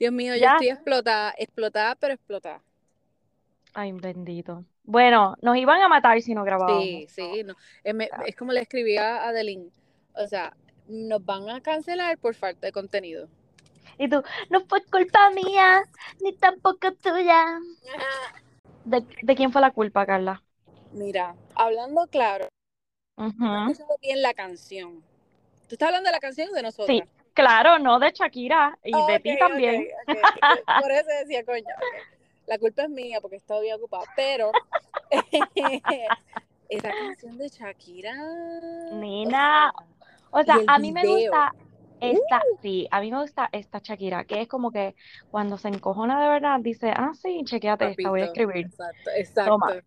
Dios mío, yo Ya. estoy explotada, explotada, pero explotada. Ay, bendito. Bueno, nos iban a matar si no grabábamos. Sí, sí, no. Es, me- Claro. es como le escribí a Adeline. O sea, nos van a cancelar por falta de contenido. Y tú, no fue culpa mía, ni tampoco tuya. ¿De, de quién fue la culpa, Carla? Mira, hablando claro, no he Ujú. escuchado bien la canción. ¿Tú estás hablando de la canción o de nosotros? Sí, claro, no de Shakira y de ti también. Por eso decía, coño, la culpa es mía porque he estado bien ocupada. Pero esa canción de Shakira. Nena, o sea, O a mí me gusta esta, sí, a mí me gusta esta Shakira, que es como que cuando se encojona de verdad, dice, ah, sí, chequéate esta, voy a papito, escribir. Exacto, exacto. Toma.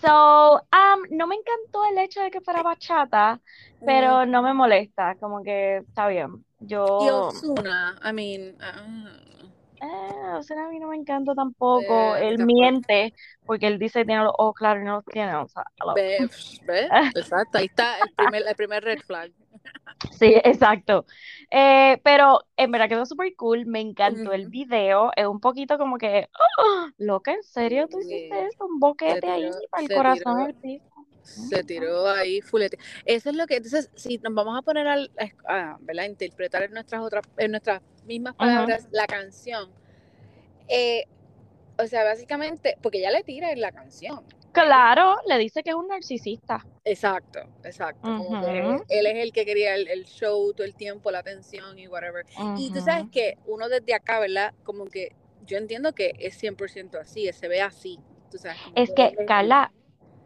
So, um, no me encantó el hecho de que fuera bachata, pero no me molesta, como que está bien. Y Yo, Ozuna, I mean, ah, eh, o sea, a mí no me encanta tampoco. Eh, Él tampoco. miente porque él dice que tiene los ojos claros y no los tiene. O sea, ve, exacto, ahí está el primer, el primer red flag. Sí, exacto. Eh, pero en verdad quedó súper cool, me encantó el video, es un poquito como que, ¡ah! loca, ¿en serio tú Sí. hiciste eso? Un boquete ahí para el corazón tiró. Se tiró ahí fulete. Eso es lo que, entonces, si nos vamos a poner al, a, interpretar en nuestras otras, en nuestras mismas palabras la canción, eh, o sea, básicamente, porque ella le tira en la canción. Claro, le dice que es un narcisista. Exacto, exacto. Como que Ujú. él es el que quería el, el show todo el tiempo, la atención y whatever. Y tú sabes que uno desde acá, ¿verdad? Como que yo entiendo que es 100% así, se ve así. Tú sabes, Es que, Carla,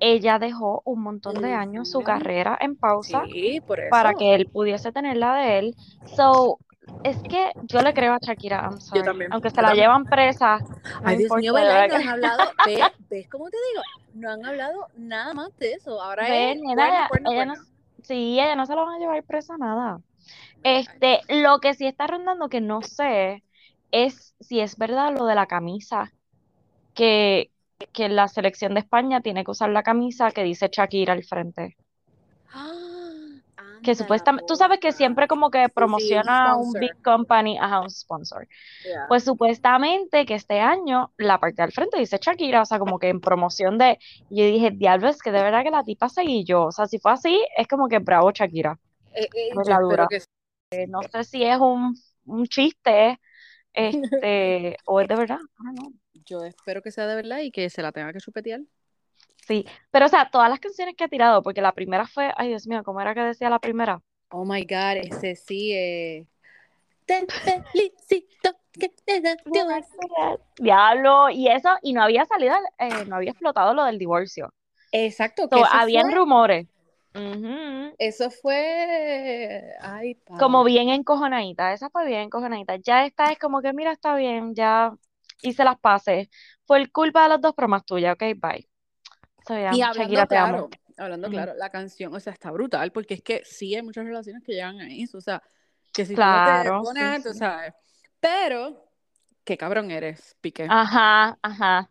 ella dejó un montón de años su carrera en pausa Sí, por eso. para que él pudiese tener la de él. So, es que yo le creo a Shakira, I'm sorry. también, Aunque yo se la llevan presa, Ay, Dios mío, ¿verdad? No han hablado, ¿ves? ¿Ves cómo te digo? No han hablado nada más de eso. Ahora es nena, cuerno, ella- cuerno, ella no- cuerno. sí, ella no se lo van a llevar presa nada. Este, lo que sí está rondando que no sé es si es verdad lo de la camisa, que, que la selección de España tiene que usar la camisa que dice Shakira al frente. Ah, Que supuestamente, tú sabes que siempre como que Sí, sí, un promociona big company, ajá, un sponsor. Yeah. Pues supuestamente que este año la parte del frente dice Shakira, o sea, como que en promoción de, y yo dije, diablo, es que de verdad que la tipa seguí yo, o sea, si fue así, es como que bravo Shakira, Eh, eh, la dura. que. Eh, no sé si es un, un chiste, este, o es de verdad, I don't know. Yo espero que sea de verdad y que se la tenga que chupetear. Sí, pero o sea, todas las canciones que ha tirado, porque la primera fue, ay Dios mío, ¿cómo era que decía la primera? Oh my God, ese sí. Eh... Te felicito que te. Diablo, y eso, y no había salido, eh, no había explotado lo del divorcio. Exacto, que So, habían fue, rumores. Eso fue, ay, Como padre. bien encojonadita, esa fue bien encojonadita. Ya esta es como que, mira, está bien, ya hice las paces. Fue el culpa de los dos, pero más tuya, ok, bye. So, ya, Y hablando Shakira, te amo. claro, hablando Ujú. claro, la canción, o sea, está brutal, porque es que sí hay muchas relaciones que llegan a eso, o sea, que si Claro, tú no te sí, pones, tú sabes, pero, qué cabrón eres, Piqué. Ajá, ajá.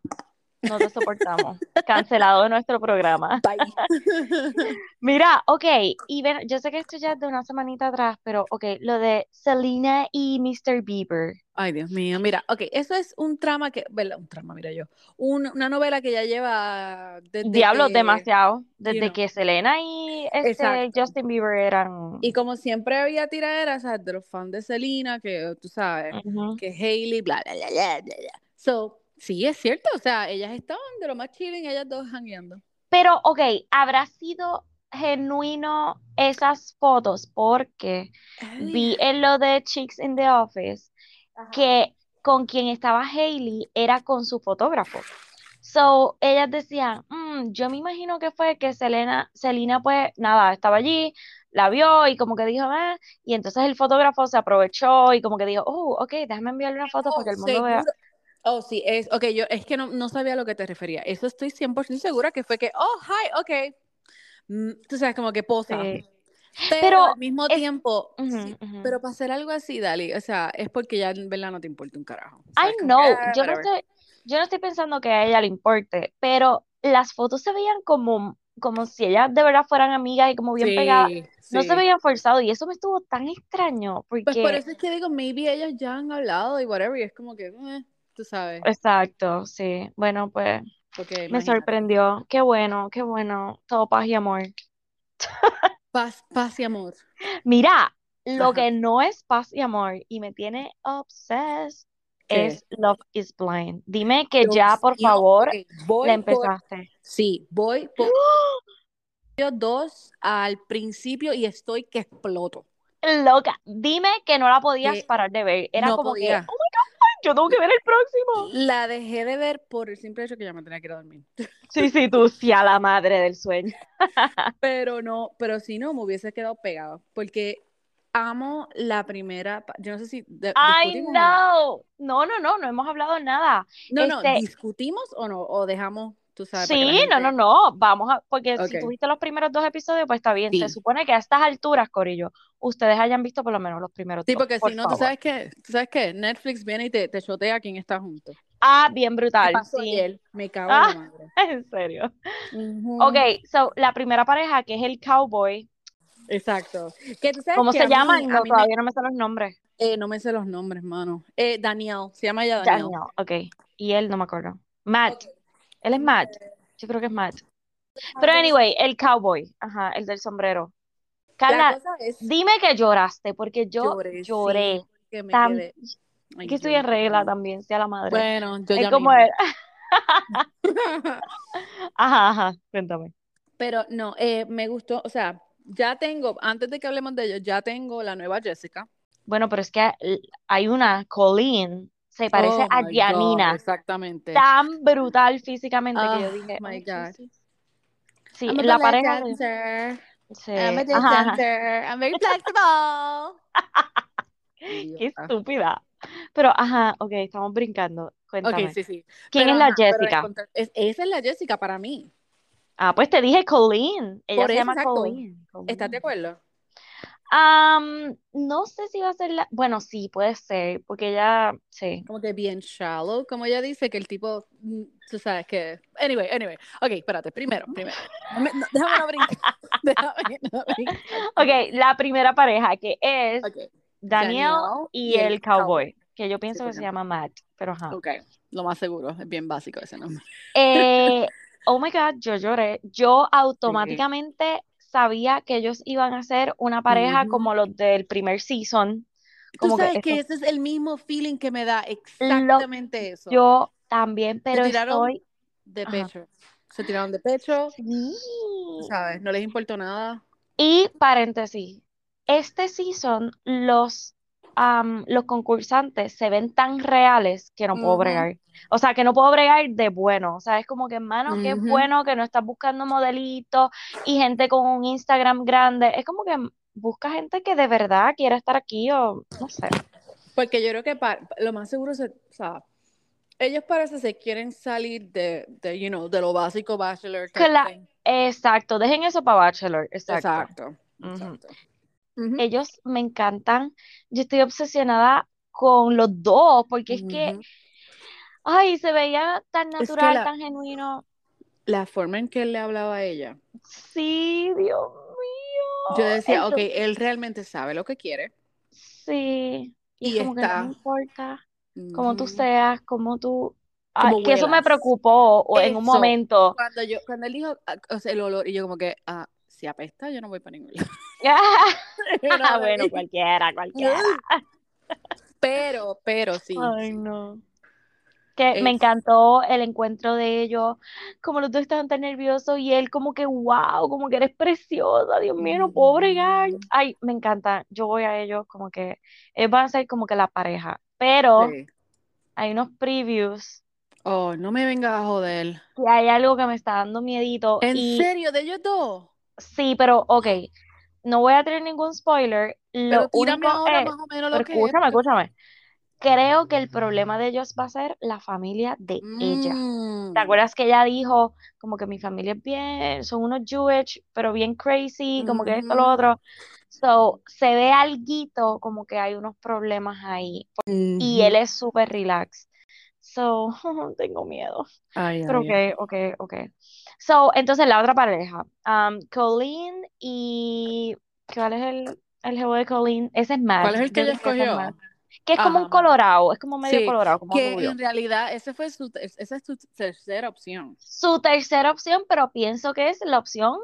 No te soportamos. Cancelado nuestro programa. Bye. Mira, ok, y ven, yo sé que esto ya es de una semanita atrás, pero ok, lo de Selena y Mr. Bieber. Ay, Dios mío, mira, ok, eso es un trama que, ¿verdad? Un trama, mira yo, un- una novela que ya lleva desde Diablo, que, demasiado. Desde know. que Selena y este. Justin Bieber eran. Y como siempre había tiraderas, ¿sabes? De los fans de Selena, que tú sabes, que Hailey, bla, bla, bla, bla, bla. So, sí, es cierto, o sea, ellas estaban de lo más chilling, ellas dos jangueando. Pero, ok, ¿habrá sido genuino esas fotos? Porque vi en lo de Chicks in the Office que con quien estaba Hailey era con su fotógrafo. So, ellas decían, "Mm, yo me imagino que fue que Selena, Selena pues nada, estaba allí, la vio y como que dijo, ah, y entonces el fotógrafo se aprovechó y como que dijo, oh, ok, déjame enviarle una foto para que el mundo vea. Oh, sí, es, ok, yo es que no, no sabía a lo que te refería. Eso estoy 100% segura que fue que, oh, hi, ok. Mm, tú sabes, como que posa. Sí. Pero, Pero al mismo es- tiempo, Ujú, sí, ujú. pero para hacer algo así, Dali, o sea, es porque ya en verdad no te importa un carajo. O sea, I como know, ah, yo no estoy, yo no estoy pensando que a ella le importe, pero las fotos se veían como como si ellas de verdad fueran amigas y como bien pegadas. No se veían forzados y eso me estuvo tan extraño porque... Pues por eso es que digo, maybe ellas ya han hablado y whatever, y es como que, eh, tú sabes. Exacto, sí. Bueno, pues me sorprendió. Qué bueno, qué bueno. Todo paz y amor. Paz, paz y amor. Mira, lo que no es paz y amor y me tiene obsessed es Love is Blind. Dime que ya, por favor, la empezaste. sí, voy por dos al principio y estoy que exploto. Loca, dime que no la podías parar de ver. Era como que, oh my God, yo tengo que ver el próximo. La dejé de ver por el simple hecho que ya me tenía que ir a dormir. Sí, sí, tú sí a la madre del sueño. pero no, pero si no, me hubiese quedado pegado. Porque amo la primera. Yo no sé si. Ay, no. No, no, no, no hemos hablado nada. No, no, este ¿discutimos o no? ¿O dejamos Tú sabes, sí, no, no, no, vamos a, porque si tuviste los primeros dos episodios, pues está bien. Se supone que a estas alturas, Corillo, ustedes hayan visto por lo menos los primeros sí, dos. Sí, porque si no, tú sabes que, tú sabes que Netflix viene y te, te chotea quién está junto. Ah, bien brutal. sí. Me cago en la ah, madre. En serio. Ok, so la primera pareja que es el cowboy Exacto. ¿Cómo se llama? no, todavía no me sé los nombres. Eh, no me sé los nombres, mano. Eh, Daniel, se llama ya Daniel. Daniel, ok. Y él no me acuerdo. Matt. Él es Matt. Yo creo que es Matt. Pero anyway, el cowboy. Ajá, el del sombrero. Carla, dime que lloraste, porque yo lloré. que, que estoy en regla también, sea la madre. Bueno, yo es como él. ajá, ajá, cuéntame. Pero no, eh, me gustó, o sea, ya tengo, antes de que hablemos de ellos, ya tengo la nueva Jessica. Bueno, pero es que hay una, Colleen, se parece oh a Dianina. exactamente. Tan brutal físicamente que yo ah, dije. Oh my God. Sí, la pareja. Sí. I'm a dancer. I'm very flexible. Qué estúpida. Pero, ajá, ok, estamos brincando. Cuéntame. Ok, sí, sí. ¿Quién es la Jessica? esa es la Jessica para mí. Ah, pues te dije Colleen. Ella se llama Colleen. ¿Estás de acuerdo? No sé si va a ser la. Bueno, sí, puede ser, porque ella. Sí. Como que bien shallow, como ella dice, que el tipo. Mm, tú sabes que. Anyway, anyway. Ok, espérate, primero, primero. déjame no brincar. déjame no brincar. Ok, la primera pareja que es Daniel, y, el, cowboy, que yo pienso que se llama Matt, pero ajá. Ok, lo más seguro, es bien básico ese nombre. Eh, oh my God, yo lloré. Yo automáticamente sabía que ellos iban a ser una pareja como los del primer season. Como Tú sabes que, ese es el mismo feeling que me da exactamente eso. Yo también, pero estoy de pecho. Se tiraron de pecho. Sí. ¿Sabes? No les importó nada. Y paréntesis, este season los los concursantes se ven tan reales que no puedo bregar. O sea, que no puedo bregar de bueno. O sea, es como que, hermano, que es bueno que no estás buscando modelitos y gente con un Instagram grande. Es como que busca gente que de verdad quiera estar aquí o no sé. Porque yo creo que lo más seguro es, o sea, ellos parece se quieren salir de, de, you know, de lo básico bachelor. exacto, dejen eso para bachelor. Exacto. exacto. Ellos me encantan. Yo estoy obsesionada con los dos, porque es que, ay, se veía tan natural, tan genuino. La forma en que él le hablaba a ella. Sí, Dios mío. Yo decía, ok, él realmente sabe lo que quiere. Sí. Y, como que no importa como tú seas, como tú que eso me preocupó en un momento. Cuando yo, cuando él dijo ah, o sea, el olor, y yo como que, ah, si apesta, yo no voy para ningún lado. Ah, bueno, cualquiera, cualquiera. Pero, pero sí. Ay, no. Que me encantó el encuentro de ellos, como los dos estaban tan nerviosos y él como que, wow, como que eres preciosa, Dios mío, no puedo bregar. Ay, me encanta, yo voy a ellos como que, ellos van a ser como que la pareja, pero hay unos previews. Oh, no me vengas a joder. Y hay algo que me está dando miedito. ¿En serio? ¿De ellos dos? Sí, pero ok, no voy a tener ningún spoiler. Lo único es, más o menos lo que escúchame, escúchame. Creo que el problema de ellos va a ser la familia de ella. ¿Te mm. acuerdas que ella dijo como que mi familia es bien, son unos Jewish, pero bien crazy, como que esto, lo otro? So, se ve algo como que hay unos problemas ahí. Y él es súper relax. So, tengo miedo. Ay, Pero ay, ok, ok, ok. So, entonces la otra pareja, um, Colleen y ¿cuál es el, el de Colleen? Ese es Matt. ¿Cuál es el que ella es escogió? Que es como un colorado, es como medio Sí, colorado, como que rubio. en realidad ese fue su, esa es tu tercera opción. Su tercera opción, pero pienso que es la opción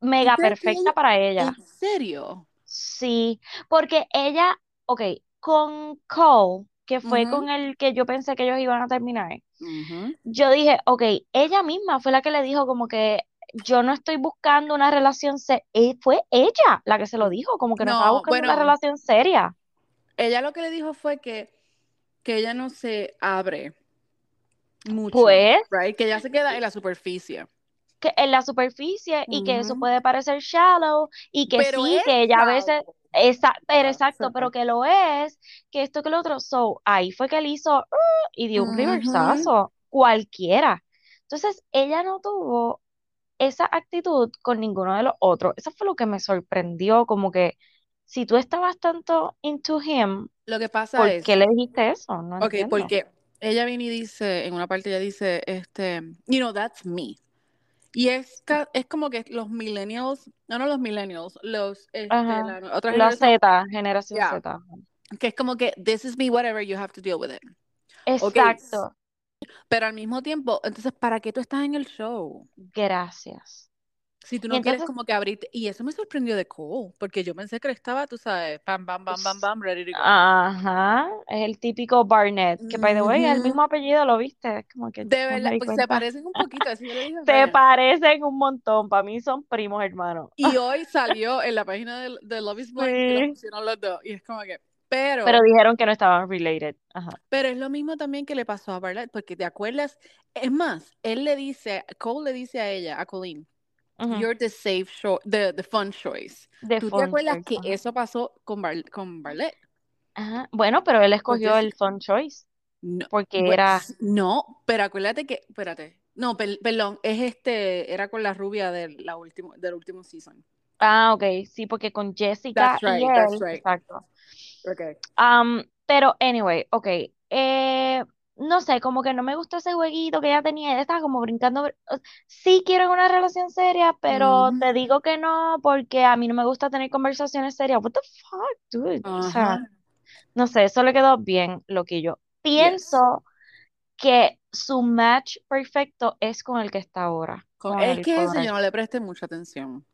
mega ¿Tú crees que perfecta ella- para ella. ¿En serio? Sí, porque ella, ok, con Cole, que fue con el que yo pensé que ellos iban a terminar, Ujú. yo dije, ok, ella misma fue la que le dijo como que yo no estoy buscando una relación seria. Fue ella la que se lo dijo, como que no estaba No, buscando una relación seria. Ella lo que le dijo fue que, que ella no se abre mucho, Pues, right? Que ella se queda en la superficie. Que en la superficie y que eso puede parecer shallow y que Pero sí, que ella a veces, esa, pero exacto, pero que lo es, que esto que lo otro, so, ahí fue que él hizo "Uh", y dio un Ujú. reversazo, cualquiera. Entonces, ella no tuvo esa actitud con ninguno de los otros. Eso fue lo que me sorprendió, como que si tú estabas tanto into him, Lo que pasa ¿por es, qué le dijiste eso? No ok, entiendo. porque ella viene y dice, en una parte ella dice, este, you know, that's me. Y es, es como que los millennials, no, no los millennials, los, este, la otra La generación, Z, generación Z. que es como que, this is me, whatever, you have to deal with it. Exacto. pero al mismo tiempo, entonces, ¿para qué tú estás en el show? Gracias. Si tú no quieres entonces, como que abrirte, y eso me sorprendió de Cole, porque yo pensé que estaba, tú sabes, pam, bam, bam, bam, bam, ready to go. ajá, es el típico Barnett, que by the way, es el mismo apellido, ¿lo viste? Es como que De verdad, pues se parecen un poquito, eso yo le dije Se parecen un montón, para mí son primos hermanos. Y hoy salió en la página de, de Love is Blind que Sí. pusieron los dos, y es como que, Pero pero, dijeron que no estaban related. Ajá. pero es lo mismo también que le pasó a Barlett, porque te acuerdas, es más, él le dice, Cole le dice a ella, a Colleen, Ujú. you're the safe choice, the, the fun choice. De ¿Tú te Fun acuerdas Choice, que eso pasó con, Bar con Barlett? Ajá. Bueno, pero él escogió el. Fun Choice No, porque bue- era. no, pero acuérdate que, espérate, no, per- perdón, es este, era con la rubia del, la último, del último season. Ah, ok, sí, porque con Jessica That's y right, that's él, right. exacto. Okay. Am, pero, anyway, ok. eh, no sé, como que no me gustó ese jueguito que ella tenía. Ella estaba como brincando. Sí quiero una relación seria, pero te digo que no porque a mí no me gusta tener conversaciones serias. What the fuck, dude? O sea, no sé, eso le quedó bien loquillo. Yes. Pienso que su match perfecto es con el que está ahora, Con- es el que ese yo no le presté mucha atención.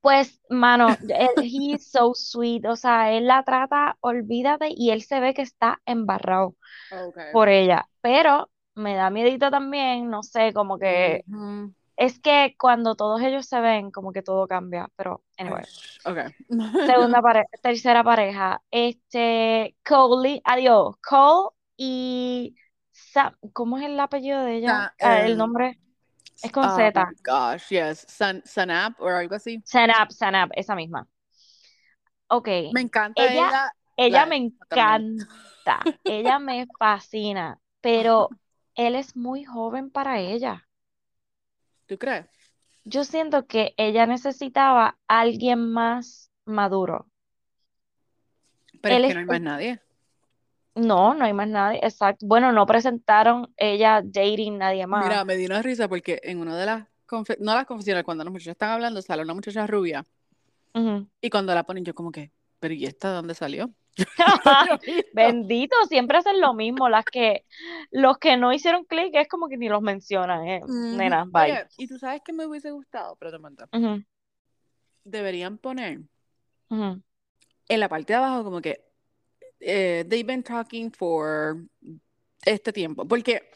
Pues, mano, él, he is so sweet, o sea, él la trata, olvídate, y él se ve que está embarrado Okay. por ella, pero me da miedito también, no sé, como que es que cuando todos ellos se ven, como que todo cambia, pero Ay, anyway. okay. Segunda pareja, tercera pareja, este, Cole, adiós, Cole y Sam, ¿cómo es el apellido de ella? Ah, el eh, nombre es con oh Z, my gosh, yes. San, Sanap o algo así. Sanap, Sanap, esa misma. Ok, Me encanta ella, ella. ella La me encanta, ella me fascina, pero él es muy joven para ella. ¿Tú crees? Yo siento que ella necesitaba a alguien más maduro. Pero Él es que no hay más nadie. No, no hay más nadie, exacto. Bueno, no presentaron ella dating nadie más. Mira, me dio una risa porque en una de las no las confesiones, cuando las muchachas están hablando, sale una muchacha rubia y cuando la ponen yo como que, pero ¿y esta de dónde salió? Bendito, siempre hacen lo mismo. Las que, los que no hicieron clic es como que ni los mencionan, eh. Ujú. Nena, bye. Oye, y tú sabes que me hubiese gustado, pero te mando. Deberían poner en la parte de abajo como que eh, they've been talking for este tiempo. Porque,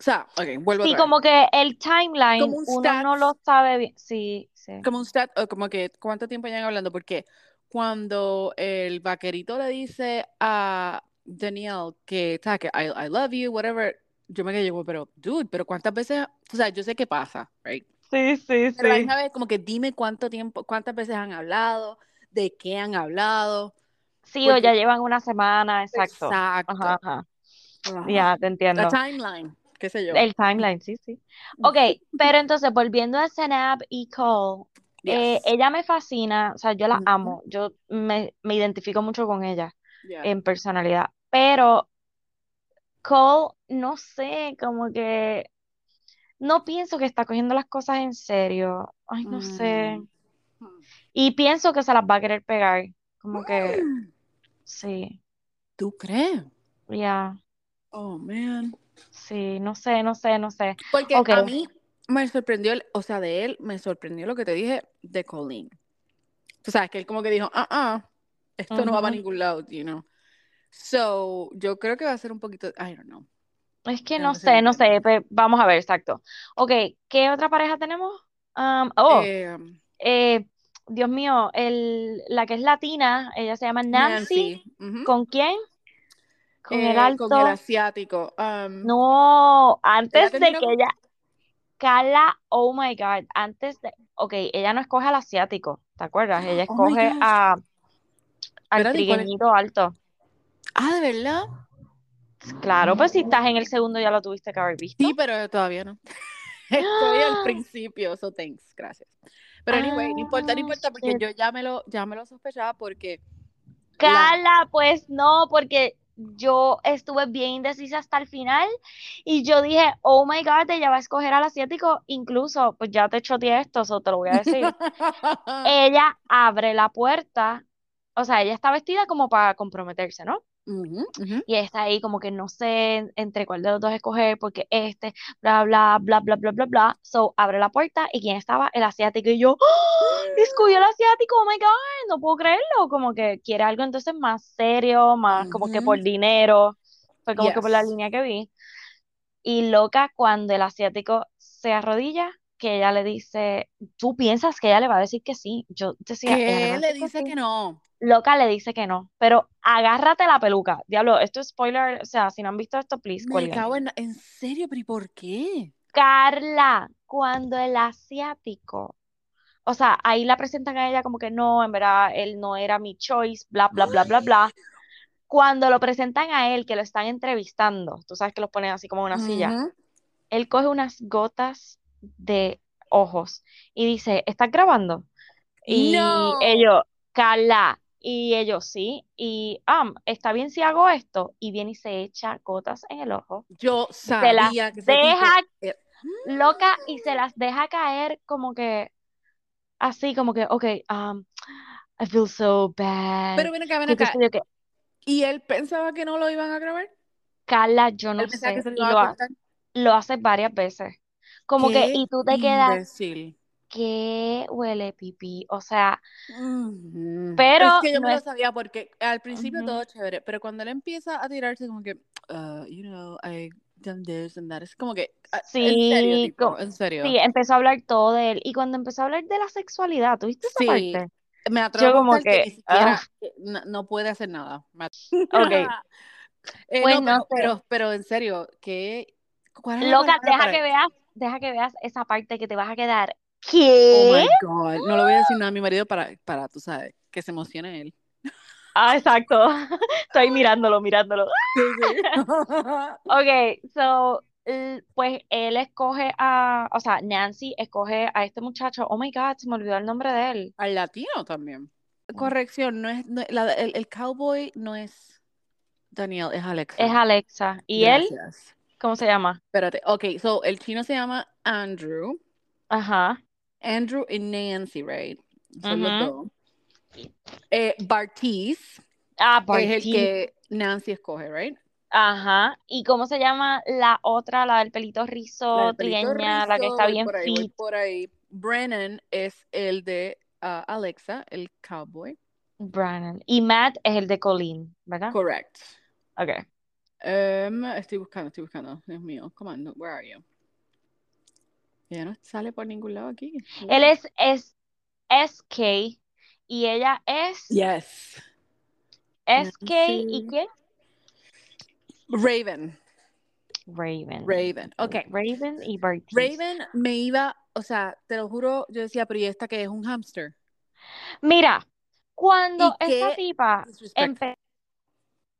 o sea, ok, vuelvo Sí, vez. como que el timeline Como un uno no lo stats, sabe bien. Sí, sí. como un stat, o como que cuánto tiempo llevan hablando. Porque cuando el vaquerito le dice a Danielle que, ¿sabes? que I, I love you, whatever, yo me quedé como, pero, dude, pero ¿cuántas veces? O sea, yo sé qué pasa, right? Sí, sí, Pero a la sí. misma vez, como que dime cuánto tiempo, cuántas veces han hablado, de qué han hablado, Sí, o ya llevan una semana, exacto. Exacto, ajá. ajá, Ya, te la entiendo. timeline, qué sé yo. El timeline, sí, sí. Ok, pero entonces, volviendo a Sanab y Cole, eh, ella me fascina, o sea, yo la Ujú. amo, yo me, me identifico mucho con ella Yeah. en personalidad, pero Cole, no sé, como que no pienso que está cogiendo las cosas en serio. Ay, no sé. Mm. Y pienso que se las va a querer pegar. Como que, sí, ¿Tú crees? ya, Oh, man. sí, no sé, no sé, no sé. Porque a mí me sorprendió, o sea, de él me sorprendió lo que te dije de Colleen. Tú sabes que él como que dijo, ah, ah, esto no va para ningún lado, you know. So, yo creo que va a ser un poquito, I don't know. Es que no sé, no sé, viendo. pe- vamos a ver, exacto. Ok, ¿qué otra pareja tenemos? Um, oh, Eh, eh, Dios mío, el, la que es latina, ella se llama Nancy. Nancy. ¿Con quién? Con el Eh, con el alto. asiático. um, No, antes de que ella, Carla, oh my God, antes de, ok, ella no escoge al asiático, ¿te acuerdas? Ella Oh escoge gosh. a, al trigueñito alto. Ah, ¿de verdad? Claro, pues si estás en el segundo ya lo tuviste que haber visto. Sí, pero todavía no. Estoy al principio, so thanks, gracias. Pero anyway, no importa, no Ah, importa, porque shit. yo ya me lo, ya me lo sospechaba porque la, Carla, pues no, porque yo estuve bien indecisa hasta el final y yo dije, oh my God, ella va a escoger al asiático, incluso, pues ya te choteé esto, so te lo voy a decir. Ella abre la puerta, o sea, ella está vestida como para comprometerse, ¿no? Ujú, ujú. Y ella está ahí como que no sé entre cuál de los dos escoger, porque este, bla, bla, bla, bla, bla, bla, bla. So, abre la puerta y ¿quién estaba? El asiático. Y yo, ¡Oh! escogió el asiático, oh my God, no puedo creerlo. Como que quiere algo entonces más serio, más como que por dinero. Fue como que por la Yes. línea que vi. Y loca cuando el asiático se arrodilla, que ella le dice, ¿tú piensas que ella le va a decir que sí? Yo decía, ¿Qué le que dice sí. que no? Loca le dice que no, pero agárrate la peluca. Diablo, esto es spoiler, o sea, si no han visto esto, please, Me cago en, ¿en serio? ¿Pero y por qué? Carla, cuando el asiático, o sea, ahí la presentan a ella como que no, en verdad, él no era mi choice, bla, bla, bla, bla, bla. Cuando lo presentan a él, que lo están entrevistando, tú sabes que los ponen así como en una silla, él coge unas gotas de ojos. Y dice, ¿estás grabando? Y No. ellos, Carla, y ellos sí, y ah, está bien si hago esto, y viene y se echa gotas en el ojo, Yo se las sabía que ese tipo deja era- loca y se las deja caer como que, así como que, ok, um, I feel so bad, Pero ven acá, ven que acá. ¿Y él pensaba que no lo iban a grabar? Carla, yo Él no que sé, se lo lo, ha- lo hace varias veces, como que, y tú te quedas. ¿qué huele pipí? O sea, pero Es que yo no me lo sabía porque al principio todo chévere, pero cuando él empieza a tirarse como que, uh, you know, I done this and that, es como que, ah, en serio, Sí, tipo, en serio. sí, empezó a hablar todo de él. Y cuando empezó a hablar de la sexualidad, ¿tuviste esa Sí, parte? me atrevo Yo como que que, ni siquiera ah, eh, no, no puede hacer nada. Me- ok, Eh, pues no, no pero, pero, pero en serio, ¿qué? ¿Cuál es la Loca, deja para que veas, deja que veas esa parte que te vas a quedar. Oh ¿Qué? my God. No le voy a decir nada a mi marido para, para, tú sabes, que se emocione él. Ah, exacto. Estoy mirándolo, mirándolo. Sí, sí. Ok, so, pues él escoge a, o sea, Nancy escoge a este muchacho. Oh my God, se me olvidó el nombre de él. Al latino también. Corrección, no es, no- la- el, el cowboy no es Daniel, es Alexa. Es Alexa. ¿Y él? ¿Cómo se llama? Espérate, ok, so el chino se llama Andrew. Ajá. Andrew y Nancy, right? Son los ujú. dos. Eh, Bartiz Ah, es el que Nancy escoge, right? Ajá. ¿Y cómo se llama la otra, la del pelito rizo, trigueña, la que está bien por ahí, fit? por ahí. Brennan es el de ah, Alexa, el cowboy. Brannon. Y Matt es el de Colleen, ¿verdad? Correct. Ok. Um, estoy buscando, estoy buscando. Dios mío, come on, where are you? Ella no sale por ningún lado aquí. Él es, es SK y ella es Yes. SK y quién? Raven. Raven. Raven. Ok. Raven y Bartiz. Raven me iba, o sea, te lo juro, yo decía, pero ¿y esta que es un hamster? Mira, cuando ¿Y esta tipa empezó,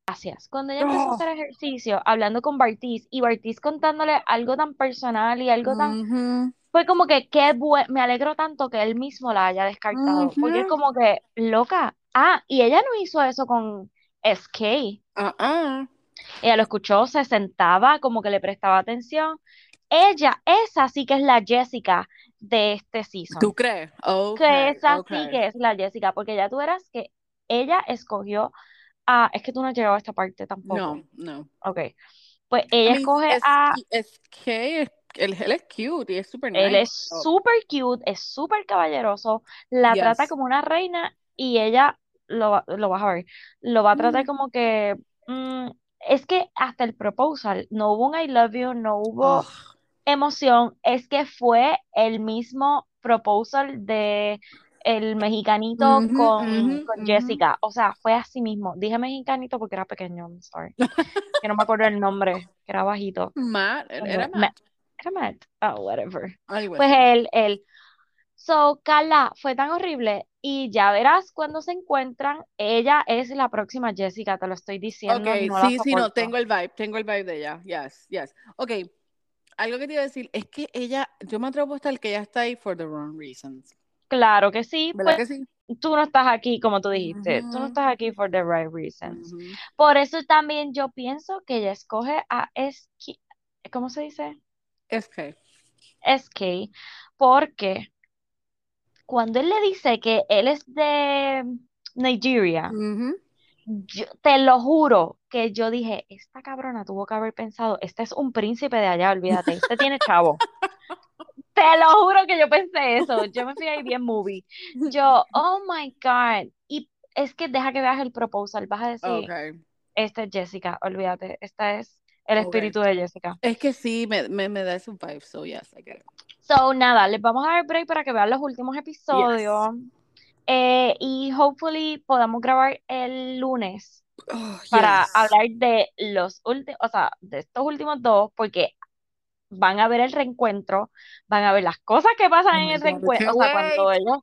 gracias, cuando ella empezó a Oh. hacer ejercicio, hablando con Bartiz y Bartiz contándole algo tan personal y algo tan Ujú, Fue como que qué me alegro tanto que él mismo la haya descartado, porque es ujú. como que, loca, ah, y ella no hizo eso con SK. Ah, ah. Ella lo escuchó, se sentaba, como que le prestaba atención. Ella, esa sí que es la Jessica de este season. ¿Tú crees? Ok, que esa ok. sí que es la Jessica, porque ya tú verás que ella escogió a, es que tú no has llegado a esta parte tampoco. No, no. Ok. Pues ella escoge es, a, es que es- él, él es cute y es super él nice, es pero- súper cute, es súper caballeroso, la Yes. trata como una reina y ella, lo, va- lo vas a ver, lo va a tratar Mm. como que, mm, es que hasta el proposal, no hubo un I love you, no hubo emoción, es que fue el mismo proposal de el mexicanito con, con. Jessica, o sea, fue así mismo. Dije mexicanito porque era pequeño, I'm sorry. Que no me acuerdo el nombre, que era bajito. Matt, era Ma- Matt. Era Matt. Oh, whatever. Pues él, él. So, Carla, fue tan horrible y ya verás cuando se encuentran, ella es la próxima Jessica, te lo estoy diciendo, Ok, no sí, sí, no, tengo el vibe, tengo el vibe de ella. Yes, yes. Ok, algo que te iba a decir es que ella, yo me atrevo a apostar que ella está ahí for the wrong reasons. Claro que sí, ¿Verdad pues que sí? tú no estás aquí, como tú dijiste, tú no estás aquí for the right reasons. Por eso también yo pienso que ella escoge a SK, ¿cómo se dice? Que. SK, porque cuando él le dice que él es de Nigeria, yo te lo juro que yo dije, esta cabrona tuvo que haber pensado, este es un príncipe de allá, olvídate, este tiene chavo. Te lo juro que yo pensé eso. Yo me fui ahí bien movie. Yo, oh my God. Y es que deja que veas el proposal. Vas a decir, esta es Jessica, olvídate. Esta es el espíritu de Jessica. Es que sí, me, me, me da ese vibe, so yes, I get it. So, nada, les vamos a dar break para que vean los últimos episodios. Eh, y hopefully podamos grabar el lunes Oh, para yes. hablar de los últimos, o sea, de estos últimos dos, porque van a ver el reencuentro, van a ver las cosas que pasan Oh en my el God, reencuentro, o sea, cuando ellos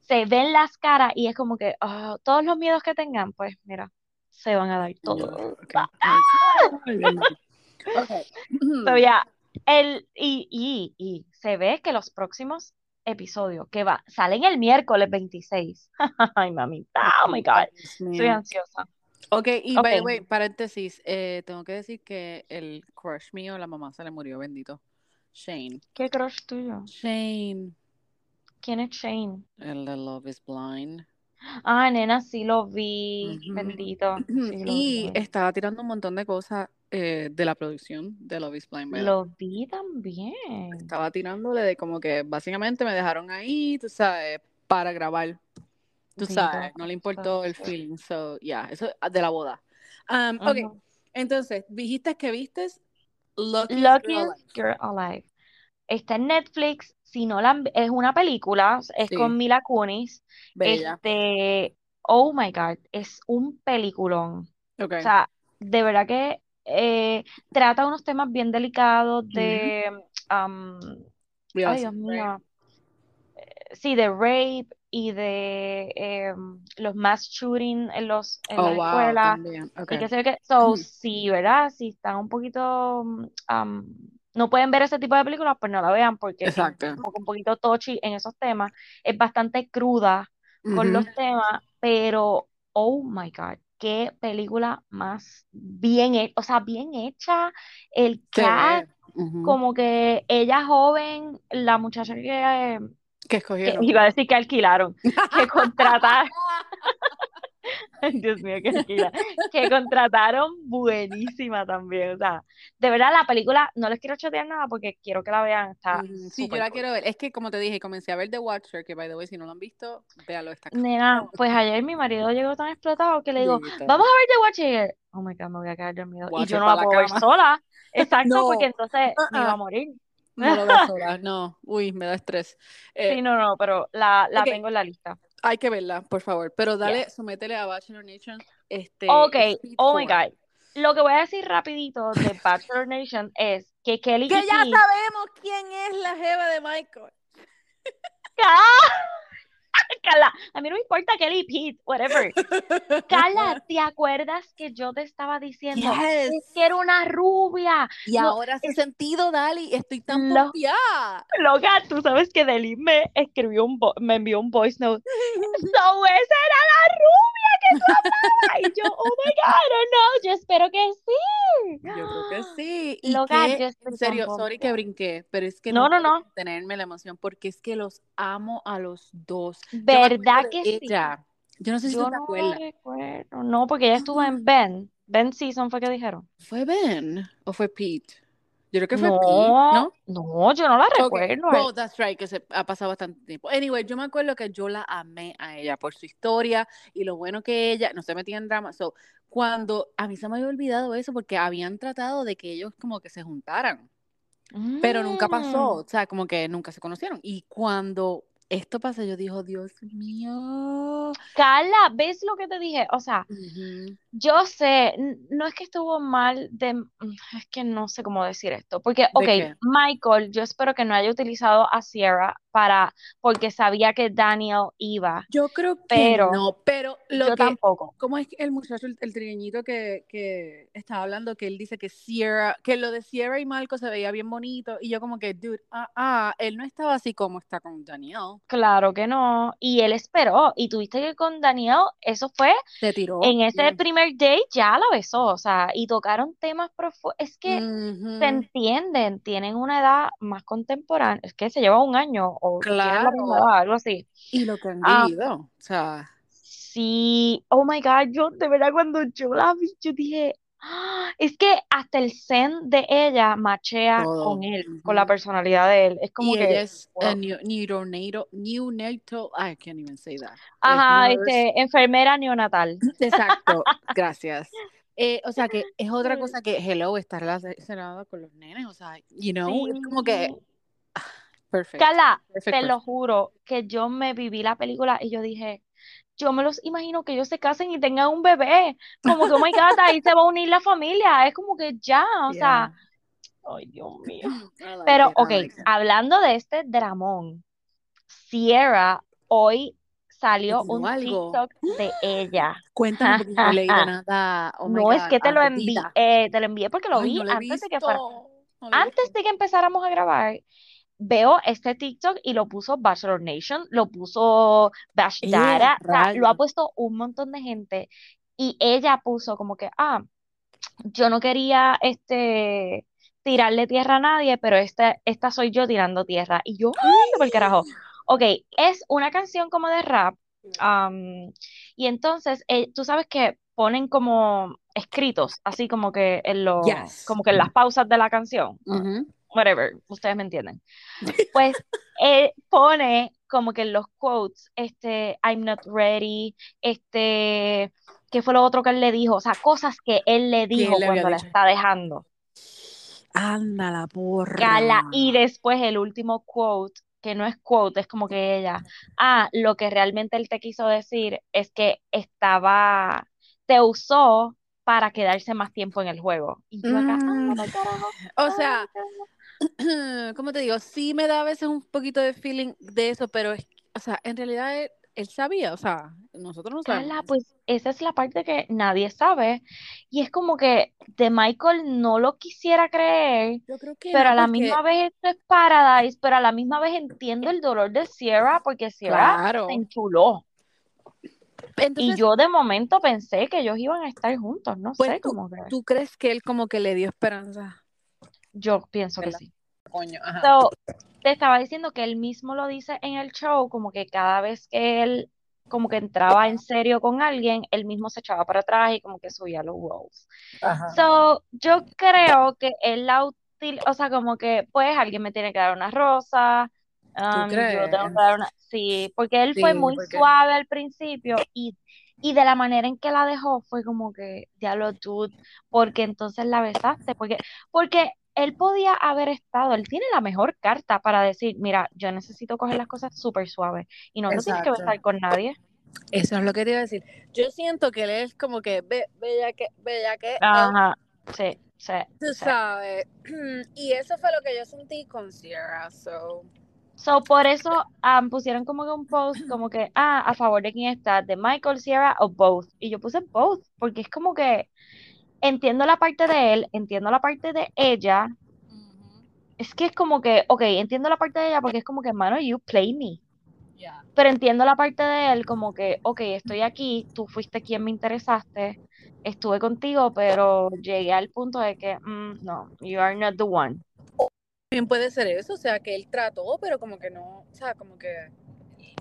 se ven las caras y es como que ah, todos los miedos que tengan, pues mira, se van a dar todo. Ok. Ay, Dios mío. Ok. So, ya, el, y, y, y se ve que los próximos episodios que va, salen el miércoles 26. Ay, mamita, oh my God, estoy ansiosa. Ok, y by the way, paréntesis, eh, tengo que decir que el crush mío, la mamá se le murió, bendito. Shane. ¿Qué crush tuyo? Shane. ¿Quién es Shane? El de Love is Blind. Ah, nena, sí lo vi, bendito, sí lo Y vi. estaba tirando un montón de cosas eh, de la producción de Love is Blind. Lo vi también. Estaba tirándole de como que básicamente me dejaron ahí, tú sabes, para grabar. Tú Bendito, sabes, no le importó el sí. feeling. So, yeah, eso de la boda. Um, ok, Ujú. entonces, dijiste que vistes Luckiest Girl Luckiest Alive. Girl Alive. Está en Netflix. Si no la es una película, es Sí. con Mila Kunis. Bella. Este, oh my God, es un peliculón. Ok. O sea, de verdad que eh, trata unos temas bien delicados de, um, We ay also Dios mío, sí, de rape y de em, los mass shooting en los en Oh, las wow, escuelas también. Ok. y qué sé yo qué. So, Ujú. sí, ¿verdad? Si están un poquito, mm, um, no pueden ver ese tipo de películas, pues no la vean porque es como un poquito touchy en esos temas. Es bastante cruda con los temas, pero oh my God, qué película más bien hecha, o sea, bien hecha. El cast, como que ella joven, la muchacha que, eh, ¿Qué que escogieron? iba a decir que alquilaron, que contrataron, Dios mío, que alquila, que contrataron buenísima también, o sea, de verdad la película, no les quiero chotear nada porque quiero que la vean, está. Sí, yo la cool. quiero ver. Es que, como te dije, comencé a ver The Watcher, que by the way, si no lo han visto, véalo, está Nena, pues ayer mi marido llegó tan explotado que le digo, vamos a ver The Watcher. Oh my God, me voy a quedar dormido. Y yo no la puedo ver sola. Exacto, porque entonces me iba a Uh-uh. morir. No lo veas sola, no. Uy, me da estrés. Eh, Sí, no, no, pero la, la tengo en la lista. hay que verla, por favor. Pero dale, Yes. sométele a Bachelor Nation este Ok, oh my 4. God. Lo que voy a decir rapidito de Bachelor Nation es que Kelly Que ya Keith sabemos quién es la jeva de Michael. ¡Ah! Carla, a mí no me importa Kelly y Pete, whatever. Carla, ¿te acuerdas que yo te estaba diciendo Yes. es que era una rubia? Y No, ahora hace sentido, Dali. Estoy tan Lo-. Loca, tú sabes que Deli me escribió un me envió un voice note. So, esa era la rubia que tú hablabas. Y yo, oh my God, know. Yo espero que sí. Yo creo que sí. Y Loca, que, yo en serio, sorry que brinqué, pero es que No, no, no. contenerme la emoción porque es que los amo a los dos. ¿Verdad que sí? ella. Yo no sé si Yo tú te no acuerdas. recuerdo. No, porque ella estuvo en Ben. Ben Season fue que dijeron. ¿Fue Ben o fue Pete? Yo creo que fue Pete, No, ¿no? no, yo no la Ok, recuerdo. well, that's right, que se ha pasado bastante tiempo. Anyway, yo me acuerdo que yo la amé a ella por su historia y lo bueno que ella no se metía en drama. So, cuando a mí se me había olvidado eso porque habían tratado de que ellos como que se juntaran, pero nunca pasó, Mm. o sea, como que nunca se conocieron. Y cuando esto pasa, yo digo, Dios mío. Carla, ¿ves lo que te dije? O sea, yo sé, no es que estuvo mal de, mm, es que no sé cómo decir esto, porque, ok? Michael, yo espero que no haya utilizado a Sierra para, porque sabía que Daniel iba, Yo creo que pero no, pero lo yo que tampoco. ¿Cómo es que el muchacho, el, el trigueñito que, que estaba hablando, que él dice que Sierra, que lo de Sierra y Marco se veía bien bonito, y yo como que, dude, ah, ah, él no estaba así como está con Daniel. Claro que no. Y él esperó. Y tuviste que con Daniel, eso fue Se tiró. en ese primer date, ya la besó. O sea, y tocaron temas profundos. Es que se entienden, tienen una edad más contemporánea. Es que se lleva un año o tienen la misma Claro. algo así. Y lo que han Ah, vivido, o sea, sí. Oh my God, yo de verdad cuando yo la vi, yo dije, "Ah", es que hasta el zen de ella machea todo. con él, con la personalidad de él. Es como Y ella que, es wow. a neo- neonatal, neonatal, I can't even say that. Es Ajá, este, enfermera neonatal. Exacto, gracias. Eh, o sea que es otra cosa que, hello, estar relacionada con los nenes, o sea, you know, es como que, Sí. ah, perfect, Carla, perfect, te lo juro que yo me viví la película y yo dije, yo me los imagino que ellos se casen y tengan un bebé. Como que, oh my God, ahí se va a unir la familia. Es como que ya, o sea, ay, Dios mío. Like Pero, it, ok, like hablando de este dramón, Sierra hoy ¿Te salió un algo? TikTok de ella. Cuéntame porque no leído nada. Oh No es que te lo envié, ardida. te lo envié porque lo Ay, vi no lo he antes de que fuera. No Antes visto. de que empezáramos a grabar, veo este TikTok y lo puso Bachelor Nation, lo puso Bash Eh, Dara, o sea, lo ha puesto un montón de gente y ella puso como que, ah, yo no quería este tirarle tierra a nadie, pero esta, esta soy yo tirando tierra. Y yo, ¡ay, por carajo! Ok, es una canción como de rap. am, y entonces, eh, tú sabes que ponen como escritos, así como que en los, Yes. como que en las pausas de la canción. Ujú. Whatever, ustedes me entienden. Pues eh, pone como que en los quotes, este, I'm not ready, este, ¿qué fue lo otro que él le dijo? O sea, cosas que él le dijo él le cuando la está dejando. Anda la porra. Cala, y después el último quote, que no es quote, es como que ella, ah, lo que realmente él te quiso decir es que estaba, te usó para quedarse más tiempo en el juego. Y yo acá, Mm, carajo, O sea, carajo. ¿cómo te digo? Sí me da a veces un poquito de feeling de eso, pero es, o sea, en realidad él, él sabía, o sea, nosotros no sabemos. Pues esa es la parte que nadie sabe. Y es como que de Michael no lo quisiera creer, Yo creo que pero no, a la porque, misma vez esto es Paradise, pero a la misma vez entiendo el dolor de Sierra porque Sierra se enchuló. Y yo de momento pensé que ellos iban a estar juntos, no pues sé, tú, como que tú crees que él como que le dio esperanza, yo pienso que sí. Coño, ajá. So, te estaba diciendo que él mismo lo dice en el show, como que cada vez que él como que entraba en serio con alguien, él mismo se echaba para atrás y como que subía los rolls. Ajá. So, yo creo que él la util, o sea, como que pues alguien me tiene que dar una rosa, ¿Tú um, yo tengo crees? que dar una, sí, porque él fue muy porque suave al principio y, y de la manera en que la dejó fue como que, diablo, dude, porque entonces la besaste, porque, porque él podía haber estado, él tiene la mejor carta para decir, mira, yo necesito coger las cosas súper suaves y no te tienes que besar con nadie. Eso es lo que te iba a decir. Yo siento que él es como que, be, bella que, bella que, él, Ajá, sí, sí, tú sí. sabes. Y eso fue lo que yo sentí con Sierra, so. So, por eso um, pusieron como que un post como que, ah, a favor de quién está, de Michael, Sierra o both. Y yo puse both, porque es como que entiendo la parte de él, entiendo la parte de ella. Es que es como que, ok, entiendo la parte de ella porque es como que, mano, you play me. Yeah. Pero entiendo la parte de él como que, ok, estoy aquí, tú fuiste quien me interesaste, estuve contigo, pero llegué al punto de que, mm, no, you are not the one. También puede ser eso, o sea, que él trató, pero como que no, o sea, como que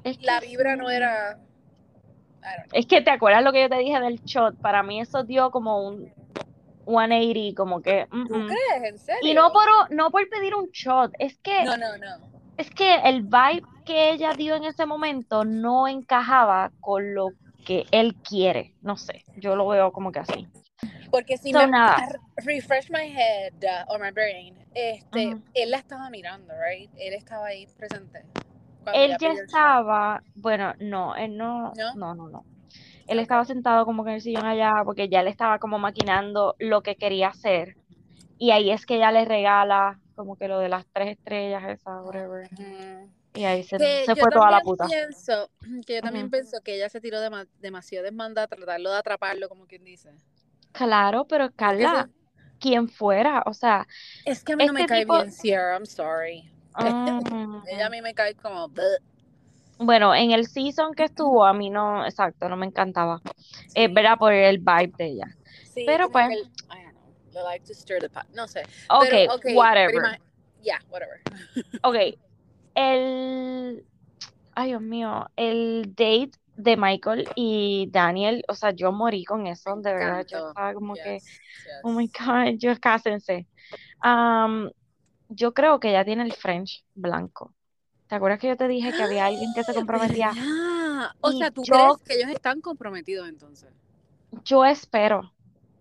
Es que la vibra no era. Es que te acuerdas lo que yo te dije del shot, para mí eso dio como un 180, como que, mm, ¿Tú crees? ¿En serio? Y no por, no por pedir un shot, es que, No, no, no. es que el vibe que ella dio en ese momento no encajaba con lo que él quiere, no sé, yo lo veo como que así. Porque si So, me nada. refresh my head uh, or my brain, este, él la estaba mirando, right? Él estaba ahí presente. Él ya estaba, bueno, no, él no, ¿No? no, no, no. Él estaba sentado como que en el sillón allá porque ya le estaba como maquinando lo que quería hacer. Y ahí es que ella le regala como que lo de las tres estrellas, esa, whatever. Y ahí se, Que se fue toda la puta. pienso, que yo también pienso que ella se tiró dema- demasiado desmanda a tratarlo de atraparlo, como quien dice. Claro, pero Carla, quien fuera, o sea, es que a mí no me este cae tipo- bien Sierra, I'm sorry. Ella a mí me cae como... "Bleh". Bueno, en el season que estuvo, a mí no, exacto, no me encantaba. Es Sí. verdad por el vibe de ella. Sí, Pero pues- el- I don't know, like to stir the pot, no sé. Ok, Pero, ok, whatever. yeah, whatever. Ok, el, ay Dios mío, el date de Michael y Daniel, o sea, yo morí con eso, de verdad, yo estaba como que, Yes, oh my God, yo cásense. Am, yo creo que ya tiene el French blanco. ¿Te acuerdas que yo te dije que había alguien que se comprometía? ¿Verdad? O sea, ¿tú yo- crees que ellos están comprometidos entonces? Yo espero.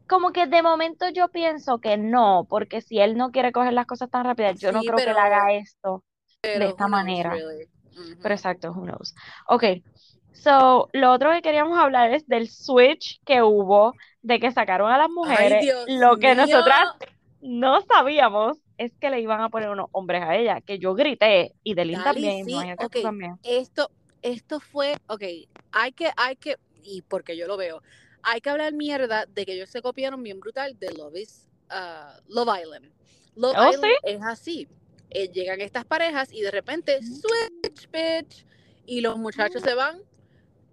Como que de momento yo pienso que no, porque si él no quiere coger las cosas tan rápidas, yo no creo que él haga esto de esta knows, manera. really? Ujú. Pero exacto, who knows. Ok, so lo otro que queríamos hablar es del switch que hubo de que sacaron a las mujeres. Lo que mío. nosotras no sabíamos es que le iban a poner unos hombres a ella, que yo grité y Delin Dali, también, sí. Esto, esto fue, ok, hay que, hay que, y porque yo lo veo, hay que hablar mierda de que ellos se copiaron bien brutal de Love is, uh, Love Island. Love ¿Oh, Island es así. Eh, llegan estas parejas y de repente switch, bitch, y los muchachos se van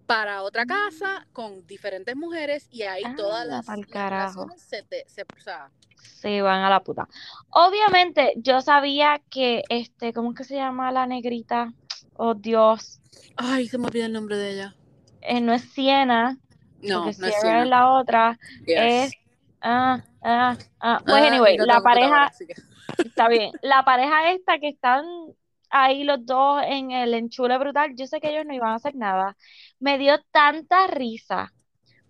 para otra casa con diferentes mujeres y ahí Ah, todas las, pa'l las relaciones se, te, se, o sea, Se van a la puta. Obviamente, yo sabía que este, ¿cómo es que se llama la negrita? Oh, Dios. ay, se me olvida el nombre de ella. Eh, no es Siena, No, no es es la otra. Yes. Es. Ah, ah, ah. Pues, Ah, anyway, la pareja. Está bien. La pareja esta que están ahí los dos en el enchule brutal, yo sé que ellos no iban a hacer nada. Me dio tanta risa.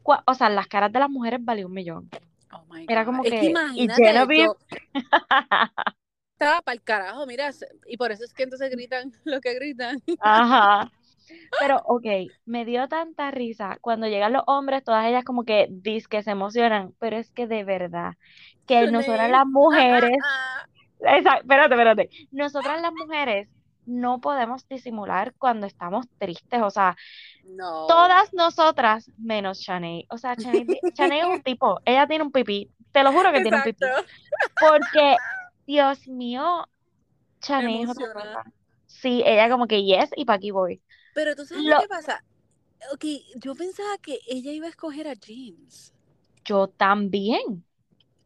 O sea, las caras de las mujeres valió un millón. Oh my Era God. como es que- que y Genevieve- estaba para el carajo, mira, y por eso es que entonces gritan lo que gritan. Ajá. Pero, ok, me dio tanta risa. Cuando llegan los hombres, todas ellas como que que se emocionan, pero es que de verdad, que nosotras las mujeres, Ah, Exacto, espérate, espérate. Nosotras las mujeres no podemos disimular cuando estamos tristes, o sea, no. todas nosotras menos Shanae. O sea, Shanae es un tipo, ella tiene un pipí, te lo juro que tiene un pipí, porque, Dios mío, Shanae es otra cosa. Sí, ella como que yes, y pa' aquí voy. Pero tú sabes Lo- que pasa. Ok, yo pensaba que ella iba a escoger a James. Yo también.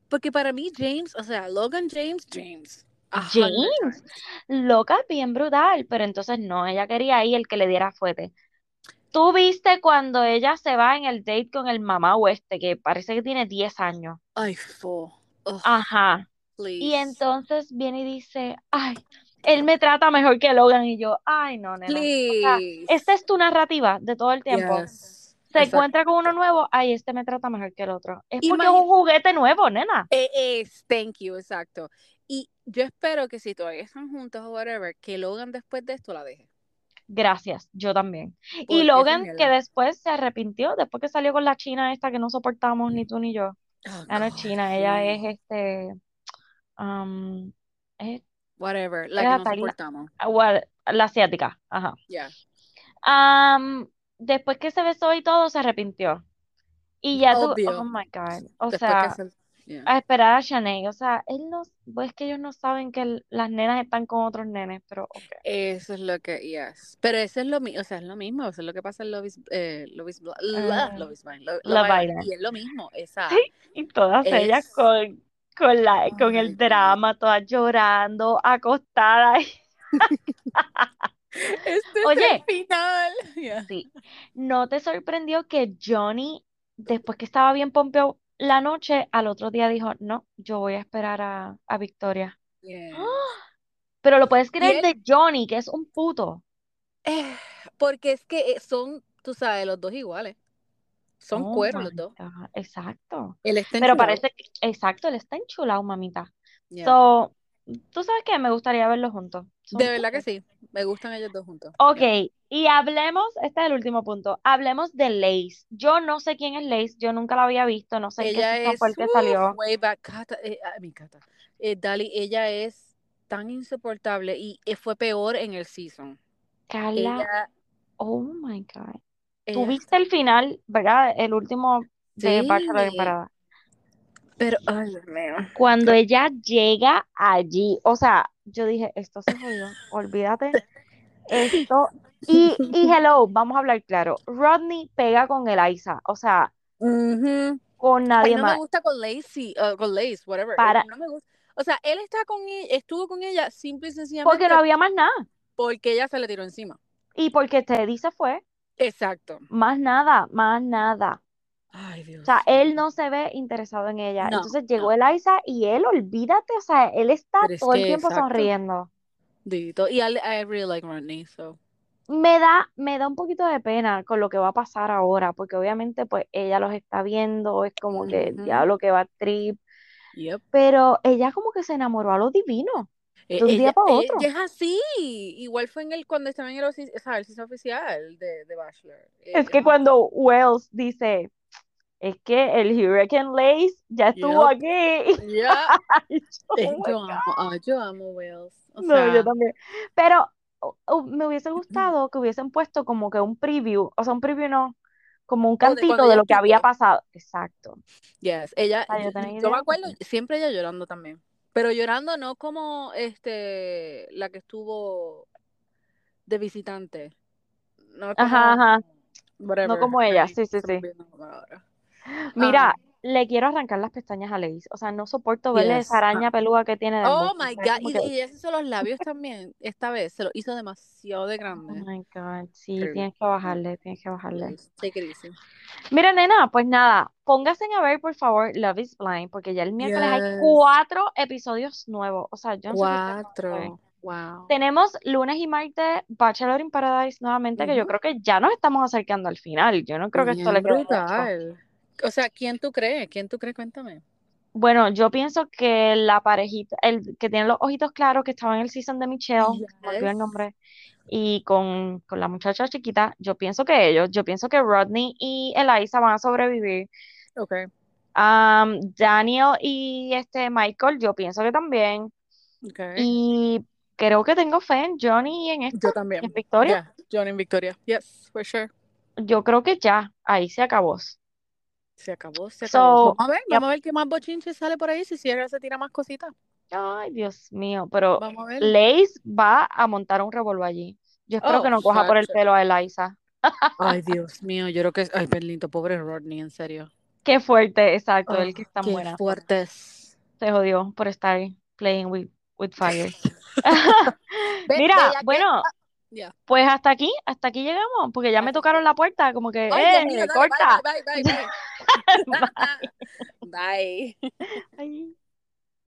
Porque para mí James, o sea, Logan James, James. James. Loca, bien brutal, pero entonces no, ella quería ahí el que le diera fuete. ¿Tú viste cuando ella se va en el date con el mamá oeste, que parece que tiene 10 años? Ay, fo. Ugh, Ajá. please. Y entonces viene y dice, ay, él me trata mejor que Logan. Y yo, ay, no, nena. Please. Esta es tu narrativa de todo el tiempo. Yes. Se Exacto. encuentra con uno nuevo, ay, este me trata mejor que el otro. Es porque es un juguete nuevo, nena. Eh, es, thank you, exacto. Y yo espero que si todavía están juntos o whatever, que Logan después de esto la deje. Gracias, yo también. Y Logan, que después se arrepintió, después que salió con la china esta que no soportamos ni tú ni yo. Oh, Ah, no es china, ella es este, um, es Whatever, la que no soportamos. ah, what- la asiática, ajá. Ya. Am, después que se besó y todo, se arrepintió. Y ya tú, Obvio. oh my God, o Después sea, que se... yeah. a esperar a Shanae, o sea, él no, pues que ellos no saben que el- las nenas están con otros nenes, pero ok. Eso es lo que, yes. Pero eso es lo mismo, o sea, es lo mismo, eso es lo que pasa en Love is, eh, Love is Bl- Love is Blind, Lo- Love Love Island, Island. y es lo mismo, esa, Sí, y todas ellas es, con, con la, oh con el drama, todas llorando, acostadas. Este es el Oye, final. Yeah. sí, ¿no te sorprendió que Johnny, después que estaba bien pompeado la noche, al otro día dijo, no, yo voy a esperar a, a Victoria? Yes. Pero lo puedes creer de Johnny, que es un puto. eh, porque es que eh, son, tú sabes, los dos iguales. Son Oh cueros los dos. Exacto. Él está Pero parece que, exacto, él está enchulado, mamita. Yeah. So, tú sabes que me gustaría verlos juntos. Son De verdad que sí. Me gustan ellos dos juntos. Ok, y hablemos, este es el último punto, hablemos de Lace. Yo no sé quién es Lace, yo nunca la había visto, no sé en qué Ella season fue el es, que salió. way back, Cata, eh, a mi Cata, eh, Dali, ella es tan insoportable y eh, fue peor en el season. Carla, Ella, oh my God. ella Tuviste el final, ¿verdad? El último de Bachelor en sí, Parada. Pero, ay, Dios mío. Cuando ella llega allí, o sea, yo dije, esto se jodió, olvídate, esto. Y, y hello, vamos a hablar claro. Rodney pega con Eliza, o sea, con Ay, nadie no me más. gusta con Lacey, uh, con Lace, whatever. Para, no me gusta. O sea, él está con ella, estuvo con ella simple y porque no sencillamente había más nada. porque ella se le tiró encima. Y porque Teddy se fue, Exacto. más nada, más nada. Ay, O Dios sea, él no se ve interesado en ella. No, Entonces llegó. Eliza y él, olvídate, o sea, él está todo el que, tiempo exacto. sonriendo. Dito. Y I, I really like Rodney, so. Me da, me da un poquito de pena con lo que va a pasar ahora, porque obviamente pues ella los está viendo, es como que Ujú. diablo que va a trip, Yep. pero ella como que se enamoró a lo divino, E- de un día para otro. ella es así. Igual fue en el cuando estaba en el, o sea, el oficial de, de Bachelor. Es que Ella. cuando Wells dice, es que el Hurricane Lace ya estuvo Yep. aquí, Yep. yo, amo, yo amo Wales. O No, yo también. Pero me hubiese gustado que hubiesen puesto como que un preview, o sea, un preview no, como un de cantito de lo que había pasado. Exacto. Yes, ella, yo yo, tener yo me acuerdo, siempre ella llorando también. Pero llorando no como este la que estuvo de visitante. No Ajá, como ajá. whatever. No como ella, sí, sí, sí. ahora. Mira, le quiero arrancar las pestañas a Lace. O sea, no soporto verle esa araña ah. peluda que tiene Oh my God. Y, que, y ella se hizo los labios también. Esta vez se lo hizo demasiado de oh grande. my God, sí, tienes que bajarle, tienes que bajarle. Easy. Mira, nena, pues nada, póngase a ver, por favor, Love is Blind, porque ya el miércoles hay cuatro episodios nuevos. O sea, yo no sé. Cuatro. Wow. Tenemos lunes y martes Bachelor in Paradise nuevamente, que yo creo que ya nos estamos acercando al final. Yo no creo que esto le quede mucho. O sea, ¿quién tú crees? ¿Quién tú crees? Cuéntame. Bueno, yo pienso que la parejita, el que tiene los ojitos claros, que estaba en el season de Michelle, olvidó el Yes. nombre, y con, con la muchacha chiquita, yo pienso que ellos, yo pienso que Rodney y Eliza van a sobrevivir. Okay. Am, Daniel y este Michael, yo pienso que también. Okay. Y creo que tengo fe en Johnny y en esta, Yo en también. Victoria. Yeah. John en Victoria. Yes, for sure. Yo creo que ya, ahí se acabó. Se acabó, se acabó. Vamos a ver, vamos a ver qué más bochinche sale por ahí. Si Sierra se tira más cositas. ay, Dios mío, pero Vamos a ver. Lace va a montar un revolvo allí. Yo espero Oh, que no coja por el pelo a Eliza. Ay, Dios mío, yo creo que es. Ay, Perlito, pobre Rodney, en serio. Qué fuerte, exacto, Oh, él que es tan qué buena. fuertes. Se jodió por estar playing with, with fire. Mira, bueno, ah, pues hasta aquí, hasta aquí llegamos, porque ya me tocaron la puerta, como que, ¡eh, dale, corta! bye, bye, bye, bye, bye. Bye.